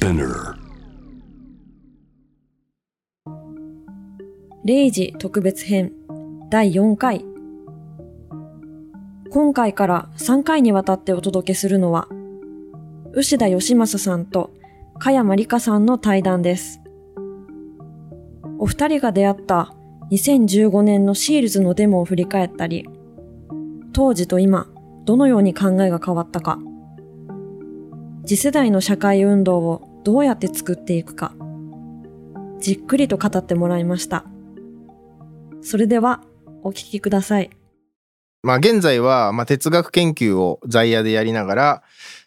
Spinner 0時特別編第4回今回から3回にわたってお届けするのは牛田義正さんと加山里香さんの対談です。お二人が出会った2015年のシールズのデモを振り返ったり当時と今どのように考えが変わったか。次世代の社会運動をどうやって作っていくかじっくりと語ってもらいました。それではお聞きください。まあ現在は、まあ、哲学研究を在野でやりながら、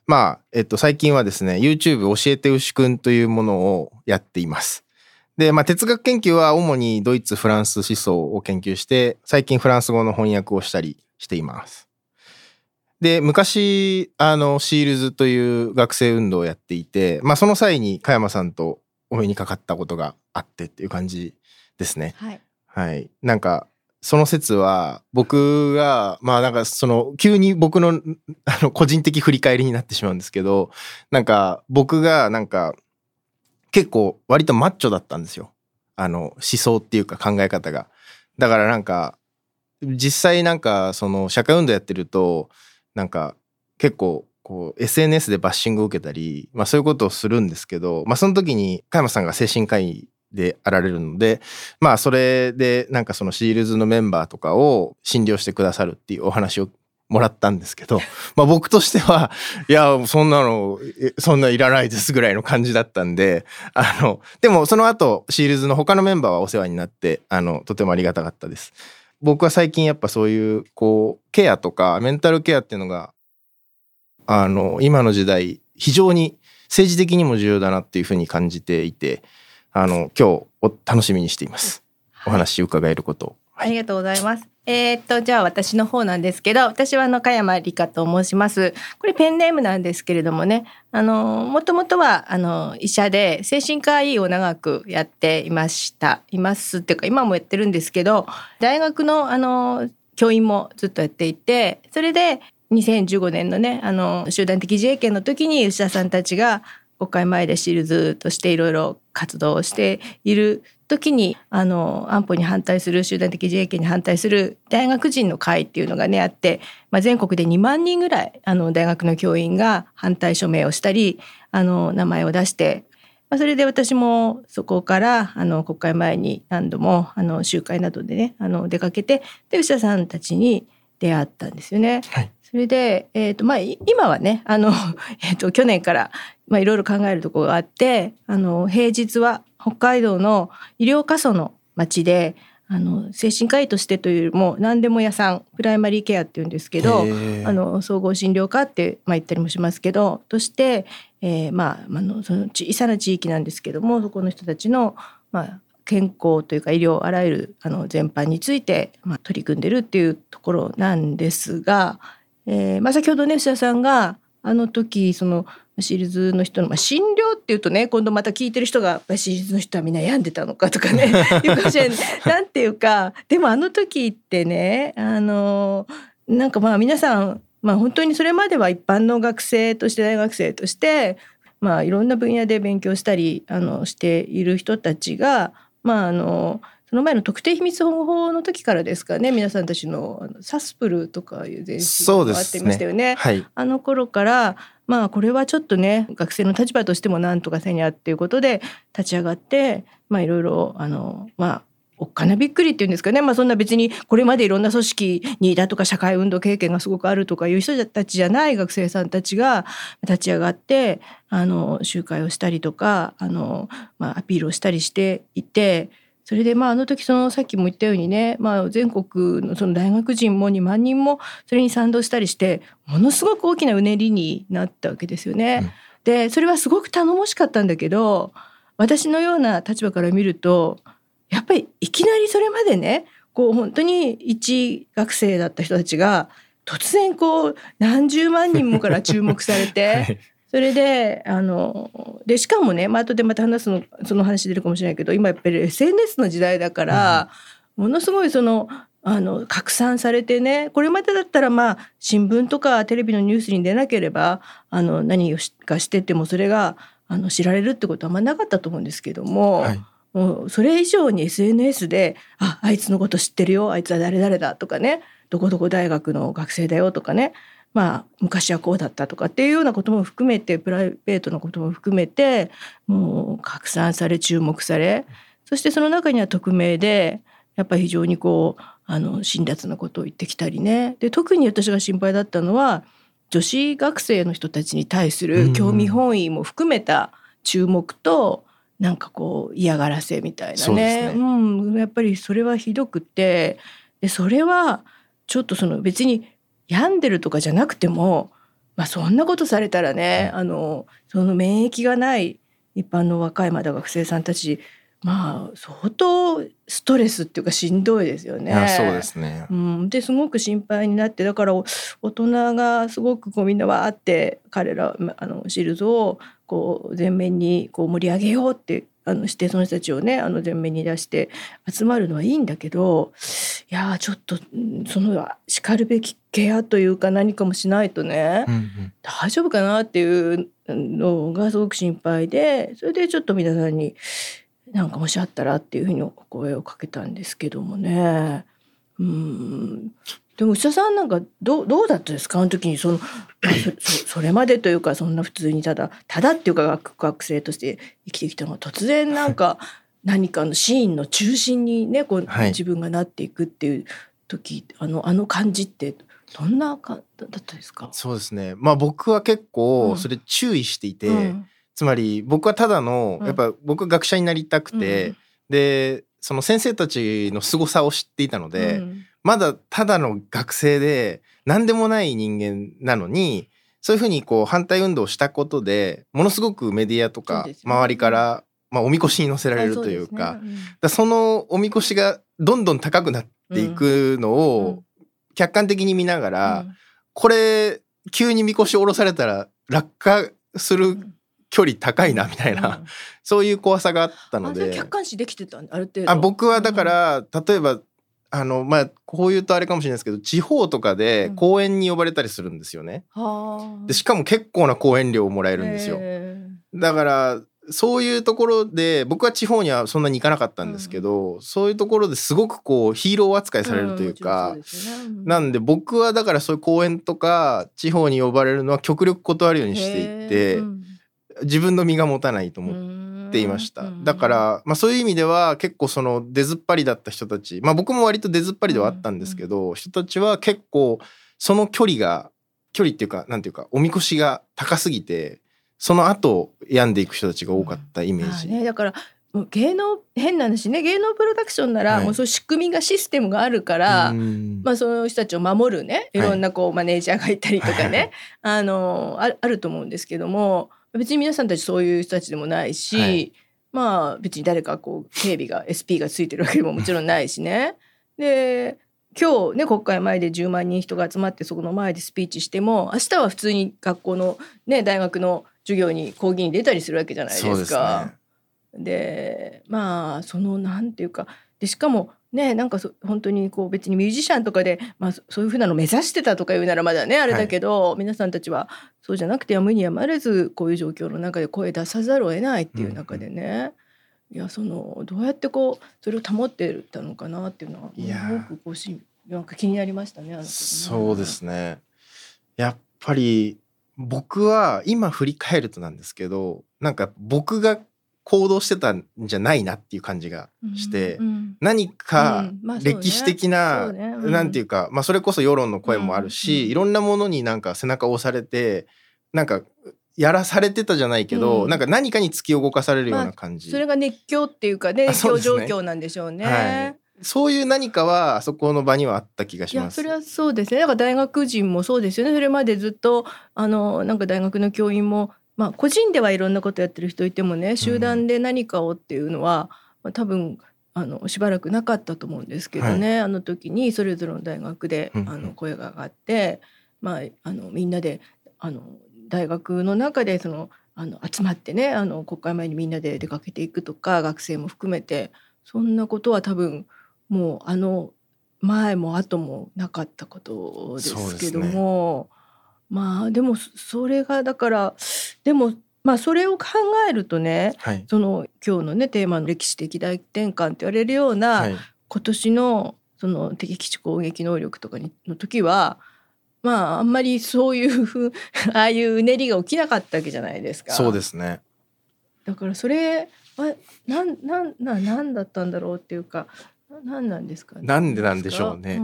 まあ、えっと、最近はですね、YouTube 教えて牛くんというものをやっています。で、まあ、哲学研究は主にドイツ、フランス思想を研究して、最近フランス語の翻訳をしたりしています。で、昔、あの、シールズという学生運動をやっていて、まあ、その際に加山さんとお目にかかったことがあってっていう感じですね。はい。はい。なんか、その説は、僕が、まあなんかその、急に僕の、あの、個人的振り返りになってしまうんですけど、なんか、僕が、なんか、結構、割とマッチョだったんですよ。あの、思想っていうか考え方が。だからなんか、実際なんか、その、社会運動やってると、なんか、結構、こう、SNS でバッシングを受けたり、まあそういうことをするんですけど、まあその時に、加山さんが精神科医であられるので、まあそれでなんかそのシールズのメンバーとかを診療してくださるっていうお話をもらったんですけど、まあ僕としては、いや、そんなの、そんないらないですぐらいの感じだったんで、あの、でもその後、シールズの他のメンバーはお世話になって、あの、とてもありがたかったです。僕は最近やっぱそういう、こう、ケアとかメンタルケアっていうのが、あの、今の時代、非常に政治的にも重要だなっていうふうに感じていて、あの、今日お楽しみにしています。お話伺えることを。ありがとうございます。えーっとじゃあ私の方なんですけど私はあの加山理香と申します。これペンネームなんですけれどもね。あのもともとはあの医者で精神科医を長くやっていました。いますっていうか今もやってるんですけど大学のあの教員もずっとやっていてそれで2015年のねあの集団的自衛権の時に吉田さんたちが国会前でシールズとしていろいろ活動をしている時にあの安保に反対する集団的自衛権に反対する大学人の会っていうのがねあって、まあ、全国で2万人ぐらいあの大学の教員が反対署名をしたりあの名前を出して、まあ、それで私もそこからあの国会前に何度もあの集会などでねあの出かけてで牛田さんたちに出会ったんですよね。はいそれで、えーとまあ、い今はねあの、えー、と去年からまあ、いろいろ考えるところがあってあの平日は北海道の医療過疎の町であの精神科医としてというよりも何でも屋さんプライマリーケアっていうんですけどあの総合診療科って、まあ、言ったりもしますけどとして、えーまあ、あのその小さな地域なんですけどもそこの人たちの、まあ、健康というか医療あらゆるあの全般について、まあ、取り組んでるっていうところなんですが、えーまあ、先ほどね吉田さんがあの時その SEALDsの人の、まあ、診療っていうとね今度また聞いてる人が SEALDsの人はみんな病んでたのかとかね いうかもしれない。なんていうかでもあの時ってねあのなんかまあ皆さん、まあ、本当にそれまでは一般の学生として大学生として、まあ、いろんな分野で勉強したりあのしている人たちがまああのその前の特定秘密保護法の時からですかね皆さんたちのあのサスプルとかいう前身そうでがあってすましたよね。はい。あの頃からまあこれはちょっとね学生の立場としてもなんとかせにゃっていうことで立ち上がってまあいろいろあのまあおっかなびっくりっていうんですかねまあそんな別にこれまでいろんな組織にいたとか社会運動経験がすごくあるとかいう人たちじゃない学生さんたちが立ち上がってあの集会をしたりとかあの、まあ、アピールをしたりしていて。それでまああの時そのさっきも言ったようにね、まあ、全国のその大学人も2万人もそれに賛同したりしてものすごく大きなうねりになったわけですよね。うんでそれはすごく頼もしかったんだけど私のような立場から見るとやっぱりいきなりそれまでねこう本当に一学生だった人たちが突然こう何十万人もから注目されて、はいそれであのでしかもね、まあ後でまた話すのその話出るかもしれないけど今やっぱり SNS の時代だから、ものすごいそのあの拡散されてねこれまでだったらまあ新聞とかテレビのニュースに出なければあの何をしかしててもそれがあの知られるってことはあんまなかったと思うんですけども、はい。もうそれ以上に SNS で「ああいつのこと知ってるよあいつは誰々だ」とかね「どこどこ大学の学生だよ」とかねまあ昔はこうだったとかっていうようなことも含めてプライベートのことも含めてもう拡散され注目されそしてその中には匿名でやっぱり非常にこうあの辛辣なことを言ってきたりね。で特に私が心配だったのは女子学生の人たちに対する興味本位も含めた注目と、なんかこう嫌がらせみたいなね。ね。うん、やっぱりそれはひどくてでそれはちょっとその別に病んでるとかじゃなくても、まあ、そんなことされたらね、あのその免疫がない一般の若いまだ学生さんたちまあ相当ストレスっていうかしんどいですよね。そうですね。うん、ですごく心配になってだからお大人がすごくこうみんなわーって彼らまあのシールズをこう前面にこう盛り上げようってあのしてその人たちをねあの前面に出して集まるのはいいんだけどいやーちょっとうんそのしかるべきケアというか何かもしないとね、うんうん大丈夫かなっていうのがすごく心配でそれでちょっと皆さんになんかもしあったらっていうふうにお声をかけたんですけどもね。うんでも牛田さんなんかどうどうだったですか？あの時にそのまあ そそそれまでというかそんな普通にただただっていうか学学生として生きてきたのが突然なんか何かのシーンの中心にねこう、はい。自分がなっていくっていう時あのあの感じってどんなかだったですか？そうですね。まあ僕は結うん。構それ注意していて、うん。つまり僕はただのうん。やっぱ僕は学者になりたくて、でその先生たちの凄さを知っていたので、うんまだただの学生で何でもない人間なのにそういうふうにこう反対運動をしたことでものすごくメディアとか周りから、まあ、おみこしに乗せられるというか,、だそのおみこしがどんどん高くなっていくのを客観的に見ながら、これ急にみこし下ろされたら落下する距離高いなみたいな、そういう怖さがあったので。客観視できてたんある程度。あ僕はだから、例えばあのまあこう言うとあれかもしれないですけど地方とかでうん。講演に呼ばれたりするんですよね。はあ。でしかも結構な講演料をもらえるんですよ。へだからそういうところで僕は地方にはそんなに行かなかったんですけど、そういうところですごくこうヒーロー扱いーされるというか、うですよね。うん。なんで僕はだからそういう講演とか地方に呼ばれるのは極力断るようにしていへて、自分の身が持たないと思ってっていました、うんだから、まあ、そういう意味では結構その出ずっぱりだった人たちまあ僕も割と出ずっぱりではあったんですけど、人たちは結構その距離が距離っていうかなんていうかおみこしが高すぎてその後病んでいく人たちが多かったイメージ、まあね、だから芸能変な話ね芸能プロダクションなら、はい。もうそういう仕組みがシステムがあるから、うん。まあ、その人たちを守るねいろんなこう、マネージャーがいたりとかね、はいあのああると思うんですけども別に皆さんたちそういう人たちでもないし、はいまあ別に誰かこう警備が SP がついてるわけでももちろんないしね。で今日ね国会前で10万人人が集まってそこの前でスピーチしても明日は普通に学校のね大学の授業に講義に出たりするわけじゃないですか。ですねでまあそのなんていうかでしかもねなんかそ本当にこう別にミュージシャンとかで、まあ、そそういうふうなの目指してたとか言うならまだねあれだけど、皆さんたちはそうじゃなくてやむにやまれずこういう状況の中で声出さざるを得ないっていう中でね、いやそのどうやってこうそれを保ってたのかなっていうのはすごくこうしなんか気になりましたねあの時ね。そうですね。やっぱり僕は今振り返るとなんですけどなんか僕が行動してたんじゃないなっていう感じがして、うんうん。何か歴史的な、そうね。うん。なんていうか、まあ、それこそ世論の声もあるし、いろんなものになんか背中を押されてなんかやらされてたじゃないけど、うん。なんか何かに突き動かされるような感じ、それが熱狂っていうかねあ熱狂状況なんでしょうね。はい。そういう何かはあそこの場にはあった気がいします。やそれはそうですね。だから大学人もそうですよね。それまでずっとあのなんか大学の教員も、まあ、個人ではいろんなことやってる人いてもね集団で何かをっていうのは、まあ、多分あのしばらくなかったと思うんですけどね、あの時にそれぞれの大学であの声が上がって、まあ、あのみんなであの大学の中でそのあの集まってねあの国会前にみんなで出かけていくとか学生も含めてそんなことは多分もうあの前も後もなかったことですけども、まあでもそそれがだからでもまあそれを考えるとねはいその今日のねテーマの歴史的大転換って言われるような、はい今年のその敵基地攻撃能力とかにの時はまああんまりそういうふう ああいううねりが起きなかったわけじゃないですか。そうですねだからそれはなんなんななんだったんだろうっていうかななんなんですかね。なんでなんでしょうねう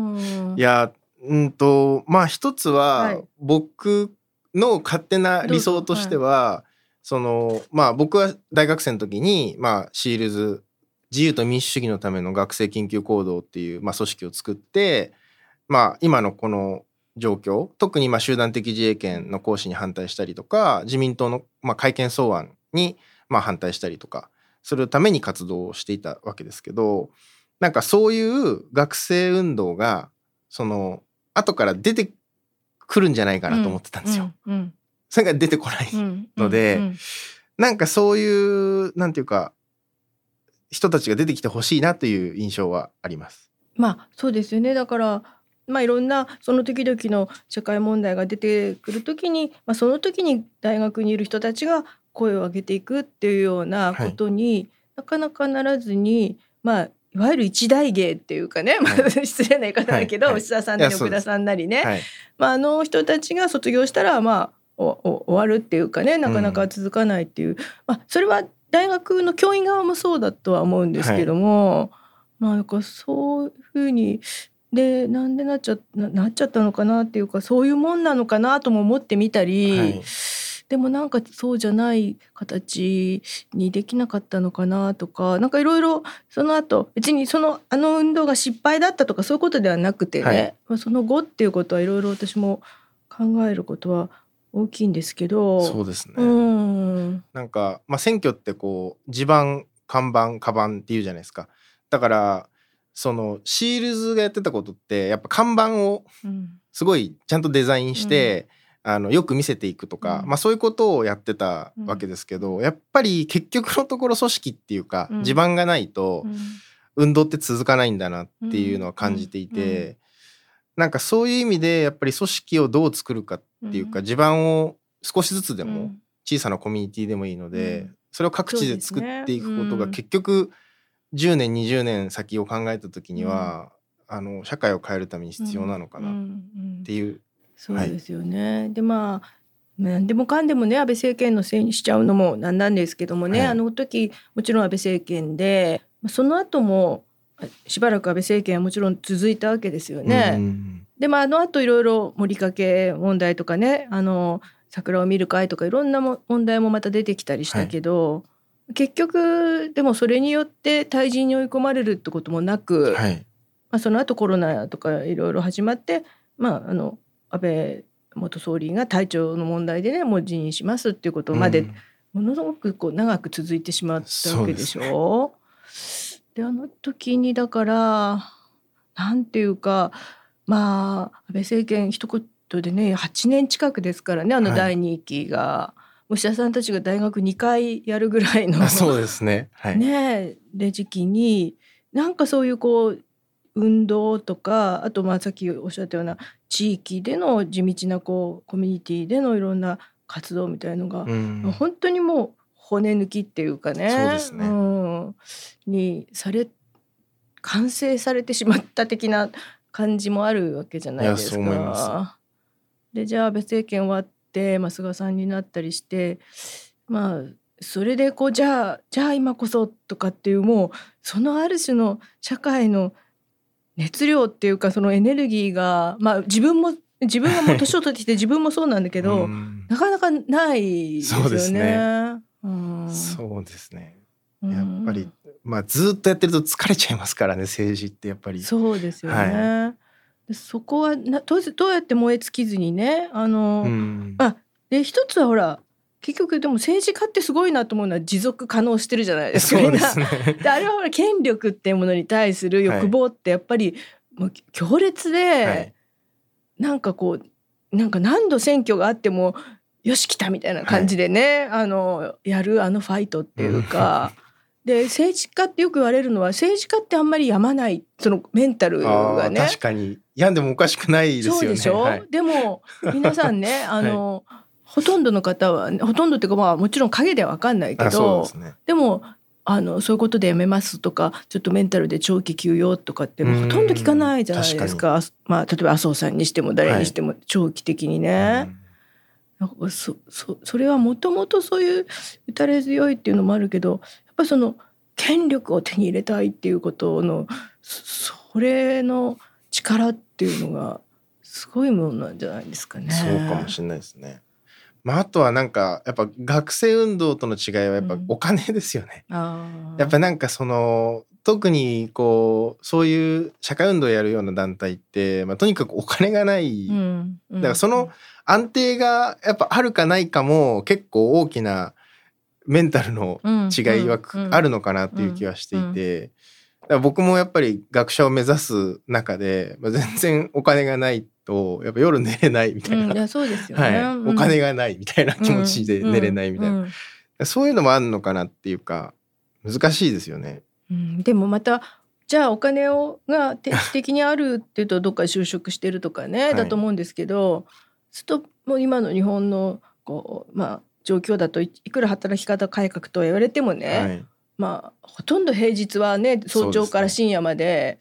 んいやうんとまあ一つは、はい。僕の勝手な理想としては、そのまあ僕は大学生の時にまあシールズ自由と民主主義のための学生緊急行動っていう、まあ、組織を作ってまあ今のこの状況特にまあ集団的自衛権の行使に反対したりとか自民党のまあ改憲草案にまあ反対したりとかするために活動をしていたわけですけどなんかそういう学生運動がその後から出てくるんじゃないかなと思ってたんですよ。うんうんそれが出てこない。うんのでうんなんかそういうなんていうか人たちが出てきてほしいなという印象はあります。まあそうですよねだからまあいろんなその時々の社会問題が出てくる時に、まあ、その時に大学にいる人たちが声を上げていくっていうようなことに、なかなかならずにまあいわゆる一大芸っていうかね、まあは失礼な言い方だけど、はい。はい。牛田さんなり奥田さんなりね、はい、まあ、あの人たちが卒業したらまあおお終わるっていうかねなかなか続かないっていう、まあ、それは大学の教員側もそうだとは思うんですけども、まあなんかそういうふうにでなんでなっちゃななっちゃったのかなっていうかそういうもんなのかなとも思ってみたり、はいでもなんかそうじゃない形にできなかったのかなとかなんかいろいろその後別にそのあの運動が失敗だったとかそういうことではなくてね、はいまあ、その後っていうことはいろいろ私も考えることは大きいんですけど。そうですね。うんなんか、まあ、選挙ってこう地盤看板カバンっていうじゃないですか。だからそのシールズがやってたことってやっぱ看板をうんすごいちゃんとデザインして、あのよく見せていくとか、うん。まあ、そういうことをやってたわけですけど、やっぱり結局のところ組織っていうか、うん。地盤がないとうん。運動って続かないんだなっていうのは感じていて、うん。うん。なんかそういう意味でやっぱり組織をどう作るかっていうか、うん。地盤を少しずつでもうん。小さなコミュニティでもいいので、うん。それを各地で作っていくことが結局10年20年先を考えた時には、あの社会を変えるために必要なのかなっうん。うん。ていう、そうですよね。でまあ何でもかんでもね安倍政権のせいにしちゃうのもなんなんですけどもね、はい。あの時もちろん安倍政権でまあその後もしばらく安倍政権はもちろん続いたわけですよね。うんでまああの後いろいろ盛りかけ問題とかねあの桜を見る会とかいろんなも問題もまた出てきたりしたけど、結局でもそれによって退陣に追い込まれるってこともなく、はい。まあ、その後コロナとかいろいろ始まって、まあ、あの安倍元総理が体調の問題でねもう辞任しますっていうことまでうんものすごくこう長く続いてしまったわけでしょ？であの時にだからなんていうかまあ安倍政権一言でね8年近くですからねあのはい第2期が、牛田さんたちが大学2回やるぐらいのあそうですね。はい。ねえで時期になんかそういうこう運動とかあとまあさっきおっしゃったような地域での地道なこうコミュニティでのいろんな活動みたいのが、うん。本当にもう骨抜きっていうかねそうですね。ん。にされ完成されてしまった的な感じもあるわけじゃないですか。でじゃあ安倍政権終わって、まあ、菅さんになったりしてまあそれでこうじゃあじゃあ今こそとかっていうもうそのある種の社会の熱量っていうかそのエネルギーがまあ自分も自分がもう 年を取ってきて自分もそうなんだけど、うんなかなかないですよね。そうですねうんそうですね。うんやっぱり、まあずっとやってると疲れちゃいますからね政治ってやっぱり。そうですよね。はでそこはなどうせどうやって燃え尽きずにねあの、うんあで一つはほら結局でも政治家ってすごいなと思うのは持続可能してるじゃないですか。あれはほら権力っていうものに対する欲望ってやっぱりもう強烈で、はい。なんかこうなんか何度選挙があってもよし来たみたいな感じでね、あのやるあのファイトっていうか。で政治家ってよく言われるのは政治家ってあんまりやまないそのメンタルあがね。ー確かに。病んでもおかしくないですよね。そうでしょ、はい。でも皆さんねあの、ほとんどの方はほとんどっていうかまあもちろん影では分かんないけどですねでもあのそういうことでやめますとかちょっとメンタルで長期休養とかってほとんど聞かないじゃないですかまあ、例えば麻生さんにしても誰にしても長期的にね。なんかそそそれはもともとそういう打たれ強いっていうのもあるけどやっぱりその権力を手に入れたいっていうことのそそれの力っていうのがすごいものなんじゃないですかね。そうかもしれないですね。まあ、あとはなんかやっぱ学生運動との違いはやっぱうん。お金ですよね。あー。やっぱなんかその特にこうそういう社会運動をやるような団体って、まあ、とにかくお金がない、うん。うん。だからその安定がやっぱあるかないかも結構大きなメンタルの違いはうん。あるのかなっていう気はしていて、僕もやっぱり学者を目指す中で、まあ、全然お金がないとやっぱ夜寝れないみたいな、うんいやそうですよね。はい、うん。お金がないみたいな気持ちで寝れないみたいな、そういうのもあるのかなっていうか難しいですよね。うん。でもまたじゃあお金をが定期的にあるっていうとどっか就職してるとかね、はい。だと思うんですけどするともう今の日本のこうまあ状況だといいくら働き方改革とは言われてもね、はい、まあほとんど平日はね早朝から深夜まで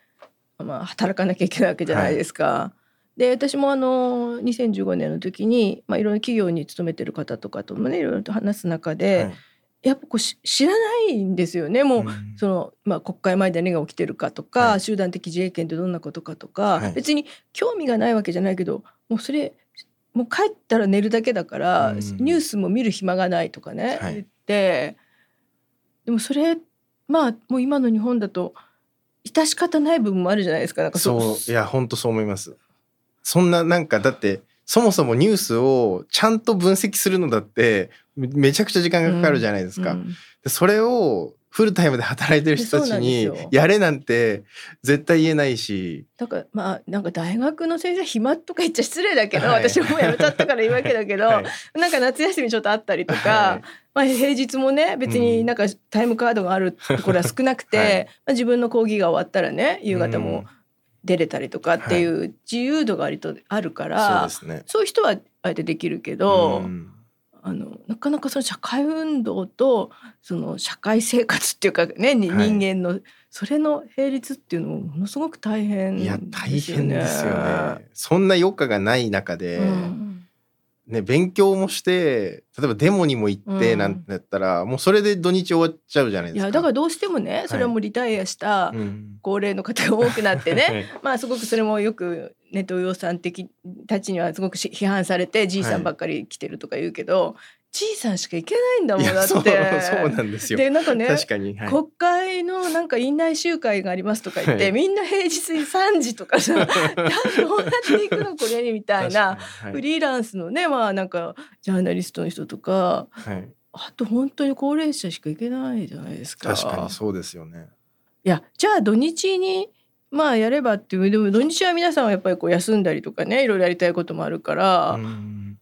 まあ、働かなきゃいけないわけじゃないですか。で私もあの2015年の時に、まあ、いろんな企業に勤めてる方とかともねいろいろと話す中で、はい。やっぱこうし知らないんですよね。もう、うん。そのまあ、国会前で何が起きてるかとか、はい。集団的自衛権ってどんなことかとか、はい。別に興味がないわけじゃないけどもうそれもう帰ったら寝るだけだから、うん。ニュースも見る暇がないとかね、はい。言ってでもそれまあもう今の日本だと致し方ない部分もあるじゃないですか。なんかそういや本当そう思います。そんななんかだってそもそもニュースをちゃんと分析するのだってめめちゃくちゃ時間がかかるじゃないですか。うんでそれをフルタイムで働いてる人たちにやれなんて絶対言えないし、だからまあなんか大学の先生暇とか言っちゃ失礼だけど、はい。私もうやめちゃったから言うわけだけど、はい。なんか夏休みちょっとあったりとか、はい。まあ、平日もね別になんかタイムカードがあるところは少なくて、はい。まあ、自分の講義が終わったらね夕方も出れたりとかっていう自由度が割とあるかそうら、ですね。そういう人はあえてできるけど、うんあのなかなかその社会運動とその社会生活っていうかね、にはい人間のそれの並立っていうのもものすごく大変いや大変ですよね。ね。そんな余暇がない中で、うんね勉強もして例えばデモにも行ってうんなんてやったら、もうそれで土日終わっちゃうじゃないいですか。やだからどうしてもねそれはもうリタイアしたうん高齢の方が多くなってね、はいまあすごくそれもよくネトウヨさん的たちにはすごくし批判されてじいさんばっかり来てるとか言うけど、じいさんしか行けないんだもんだって。そうなんですよ。でなんかね確かに、はい国会のなんか院内集会がありますとか言って、はいみんな平日に3時とかさどうやって行くのこれにみたいな、確かにフリーランスのねまあなんかジャーナリストの人とかはいはいあと本当に高齢者しか行けないじゃないですか。確かにそうですよね。いやじゃあ土日にまあやればっていうでも土日は皆さんはやっぱりこう休んだりとかねいろいろやりたいこともあるから、うん。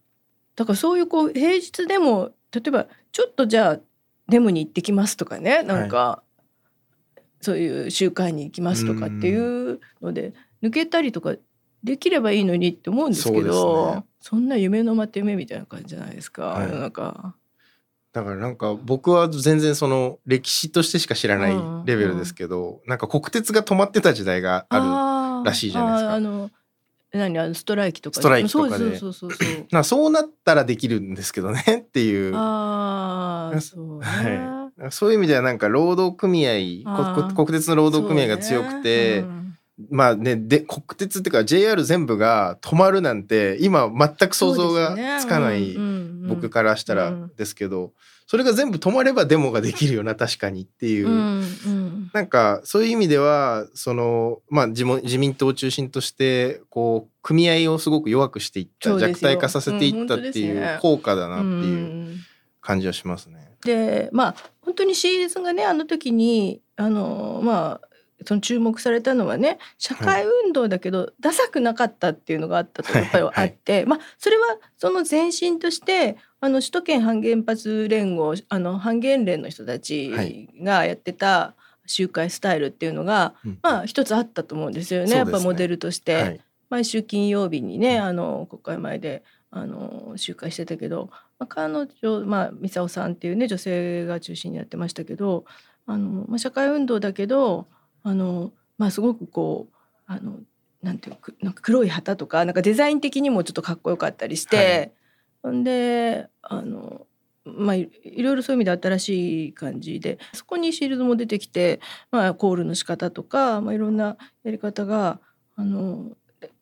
だからそういうこう平日でも例えばちょっとじゃあデモに行ってきますとかねなんか、そういう集会に行きますとかっていうので抜けたりとかできればいいのにって思うんですけどね。そんな夢のまて夢みたいな感じじゃないですか、はい。世の中。だからなんか僕は全然その歴史としてしか知らないうんレベルですけど、なんか国鉄が止まってた時代があるらしいじゃないですか。あの何あのストライキとか。ストライキとかで。そうそうそうそうそう。なそうなったらできるんですけどね っていう。ああそうね、はい。そういう意味ではなんか労働組合国鉄の労働組合が強くて、そうね。うん。まあねで国鉄っていうか JR 全部が止まるなんて今全く想像がつかない、僕からしたらうん。ですけど、それが全部止まればデモができるよな 確かにっていう、うなんかそういう意味ではその、まあ、自民自民党を中心としてこう組合をすごく弱くしていった弱体化させていったっていう効果だなってういうん感じはしますね。でまあ本当に CS がねあの時にあのまあその注目されたのはね社会運動だけど、ダサくなかったっていうのがあったとやっぱりあって、まあそれはその前進としてあの首都圏反原発連合あの反原連の人たはちいがやってた集会スタイルっていうのが、うん。まあ一つあったと思うんですよねそうですね。やっぱモデルとして。はい。毎週金曜日にねあの国会前であの集会してたけど、まあ、彼女、まあ、ミサオさんっていうね女性が中心にやってましたけどあの、まあ、社会運動だけどあの、まあ、すごくこうあのなんていうくなんか黒い旗とかなんかデザイン的にもちょっとかっこよかったりして、ほんであのまあいいろいろそういう意味で新しい感じでそこにシールドも出てきて、まあ、コールの仕方とか、まあ、いろんなやり方があの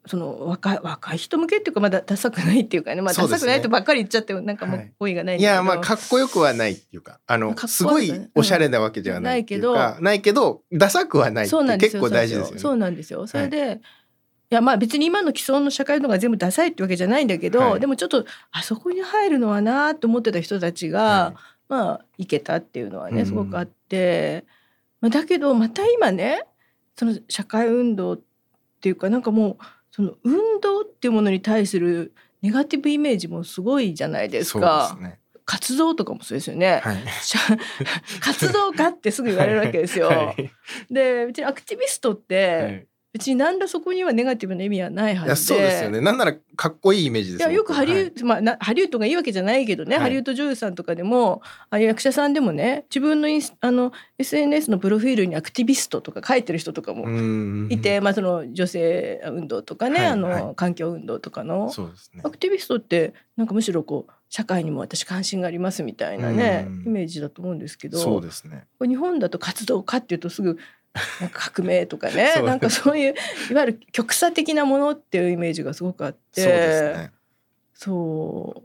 その若い若い人向けっていうかまだダサくないっていうかね、まあ、ダサくないとばっかり言っちゃってなんかもうはい。語彙がないんだけど、いやまあかっこよくはないっていうか。あのすごいおしゃれなわけではないっていうか、ないけど。ダサくはないってそうなんですよ。結構大事ですよね。そうなんですよ。それで、い、やまあ別に今の既存の社会のが全部ダサいってわけじゃないんだけど、はい。でもちょっとあそこに入るのはなと思ってた人たちが、はい。まあいけたっていうのはうん。ねすごくあって、まあ、だけどまた今ねその社会運動っていうかなんかもうその運動っていうものに対するネガティブイメージもすごいじゃないですかすね。活動とかもそうですよね、はい。活動家ってすぐ言われるわけですよ。はいで別にアクティビストって、はい別に何らそこにはネガティブな意味はないはいずで。やそうですよね。なんならかっこいいイメージですいやよくハリウはい。ッド、まあなハリウッドがいいわけじゃないけどね、はい。ハリウッド女優さんとかでもあ役者さんでもね自分のインスあの SNS のプロフィールにアクティビストとか書いてる人とかもうんいて、まあその女性運動とかね、はいあの、はい環境運動とかの。そうですね。ア。クティビストってなんかむしろこう社会にも私関心がありますみたいなねうん。イメージだと思うんですけど。そうですね。日本だと活動家っていうとすぐなんか革命とかね。そうなんかそういういわゆる極左的なものっていうイメージがすごくあって。そうですね。そ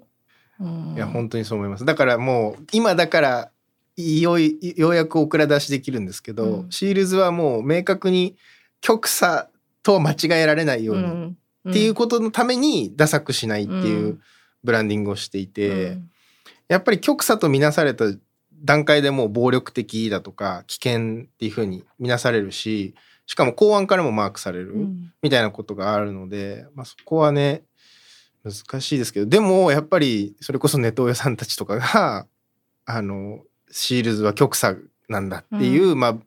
う、うん、いや本当にそう思います。だからもう今だからいよいようやくお蔵出しできるんですけど、うん。シールズはもう明確に極左とは間違えられないように、ん。っていうことのためにダサくしないっていううん。ブランディングをしていて、うん。やっぱり極左とみなされた段階でもう暴力的だとか危険っていうふうに見なされるししかも公安からもマークされるうん。みたいなことがあるので、まあ、そこはね難しいですけどでもやっぱりそれこそネトウヨさんたちとかが あのシールズは極左なんだっていう、まあ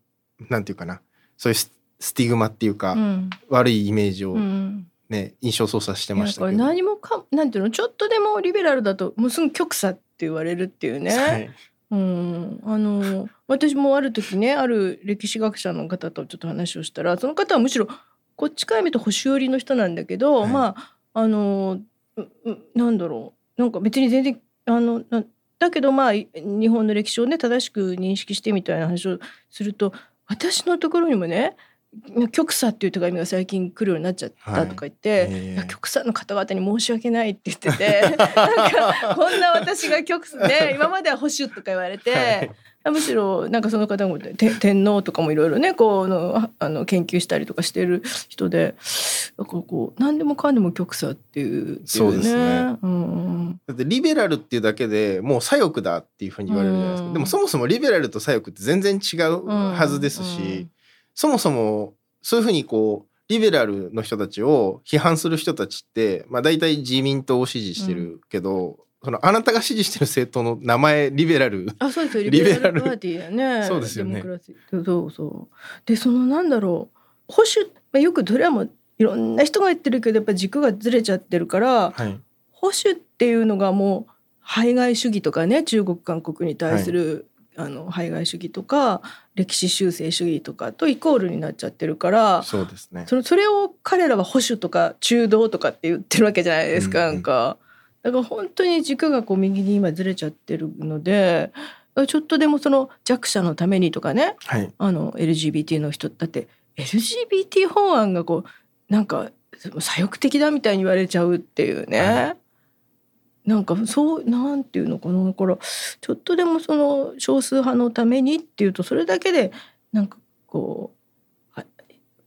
なんていうかなそういうススティグマっていうか、うん。悪いイメージをうんね、印象操作してましたけど。何もかなんていうのちょっとでもリベラルだともうすぐ極左って言われるっていうね、はいうん、あの私もある時ねある歴史学者の方とちょっと話をしたらその方はむしろこっちから見ると保守寄りの人なんだけど、はい。まああのなんだろう。なんか別に全然あのなだけどまあい日本の歴史をね正しく認識してみたいな話をすると私のところにもね極左っていう手紙が最近来るようになっちゃったとか言って、はい。極左の方々に申し訳ないって言ってて なんかこんな私が極左で今までは保守とか言われて、はい。むしろなんかその方もて天皇とかもいろいろねこうのああの研究したりとかしてる人でだからこう何でもかんでも極左っていうそうですね。うん。だってリベラルっていうだけでもう左翼だっていうふうに言われるじゃないですか、うん。でもそもそもリベラルと左翼って全然違うはずですし、うんそもそもそういうふうにこうリベラルの人たちを批判する人たちって、まあ、大体自民党を支持してるけど、そのあなたが支持してる政党の名前リベラル。あそうですよ。リリベラルパーティーだね。そうですよね。そうそう。でそのなんだろう。保守、まあ、よくどれはもういろんな人が言ってるけどやっぱ軸がずれちゃってるからはい。保守っていうのがもう排外主義とかね中国韓国に対する、あの排外主義とか歴史修正主義とかとイコールになっちゃってるからそうですね。そのそれを彼らは保守とか中道とかって言ってるわけじゃないですか、うんうん。なんか。だから本当に軸がこう右に今ずれちゃってるのでちょっとでもその弱者のためにとかねはい。あの LGBT の人だって LGBT 法案がこうなんか左翼的だみたいに言われちゃうっていうね、はなんかそうなんていうのかなだからちょっとでもその少数派のためにっていうとそれだけでなんかこう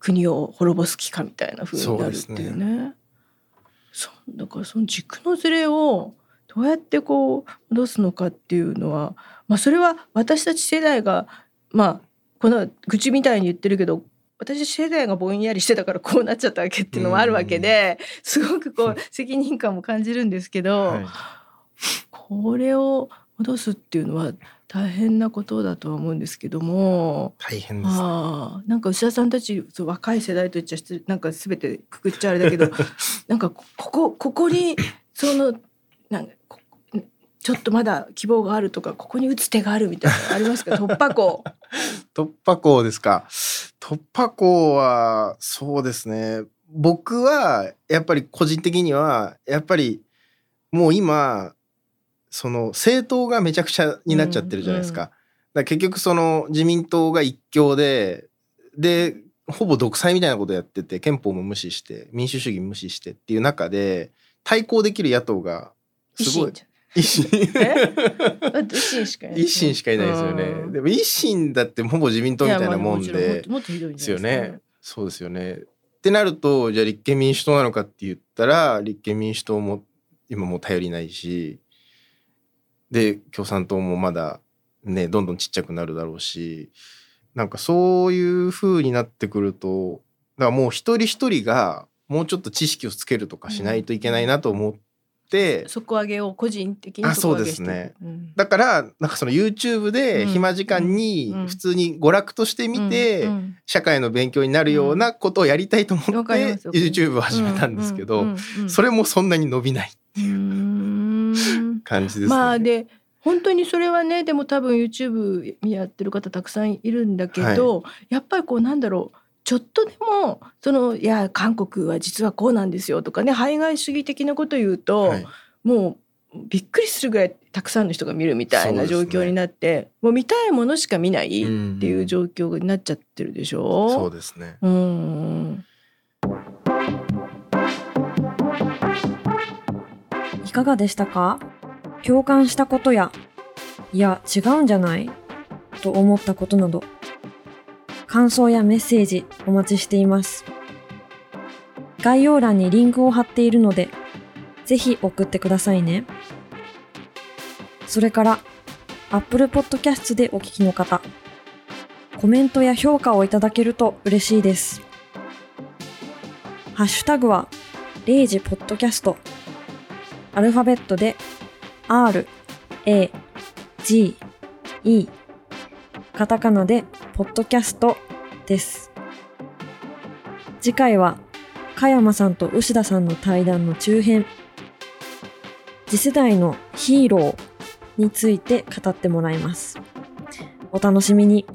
国を滅ぼす気かみたいな風になるっていうね。そうだからその軸のズレをどうやってこう戻すのかっていうのは、まあ、それは私たち世代がまあこの愚痴みたいに言ってるけど私世代がぼんやりしてたからこうなっちゃったわけっていうのもあるわけですごくこう責任感も感じるんですけど、はいこれを戻すっていうのは大変なことだとは思うんですけども。大変です、ああなんか牛田さんたちそう若い世代と言っちゃなんか全てくくっちゃあれだけど なんかここここにそのなんちょっとまだ希望があるとかここに打つ手があるみたいなのありますか？突破口。突破口ですか？突破口はそうですね。僕はやっぱり個人的にはやっぱりもう今その政党がめちゃくちゃになっちゃってるじゃないですか。うんだから結局その自民党が一強ででほぼ独裁みたいなことやってて憲法も無視して民主主義無視してっていう中で対抗できる野党が維すごい維新維新しかいない維新しかいないですよね。うんでも維新だってほぼ自民党みたいなもんでともっとひどいんですよね。そうですよね。ってなるとじゃあ立憲民主党なのかって言ったら立憲民主党も今もう頼りないしで共産党もまだねどんどんちっちゃくなるだろうしなんかそういう風になってくるとだからもう一人一人がもうちょっと知識をつけるとかしないといけないなと思って、底上げを個人的にそうですね。うん。だからなんかその YouTube でうん。暇時間にうん。普通に娯楽として見て、社会の勉強になるようなことをやりたいと思って、YouTube を始めたんですけど、それもそんなに伸びない。うーん。感じですね。まあで本当にそれはねでも多分 YouTube やってる方たくさんいるんだけど、やっぱりこうなんだろうちょっとでもそのいや韓国は実はこうなんですよとかね排外主義的なこと言うと、はい。もうびっくりするぐらいたくさんの人が見るみたいな状況になって、もう見たいものしか見ないっうん。ていう状況になっちゃってるでしょ？そうですね。うん。いかがでしたか？共感したことや、いや、違うんじゃない？と思ったことなど、感想やメッセージお待ちしています。概要欄にリンクを貼っているので、ぜひ送ってくださいね。それから、Apple Podcast でお聞きの方、コメントや評価をいただけると嬉しいです。ハッシュタグは、レイジポッドキャスト。アルファベットで R, A, G, E カタカナでポッドキャストです。次回は加山さんと牛田さんの対談の中編次世代のヒーローについて語ってもらいます。お楽しみに。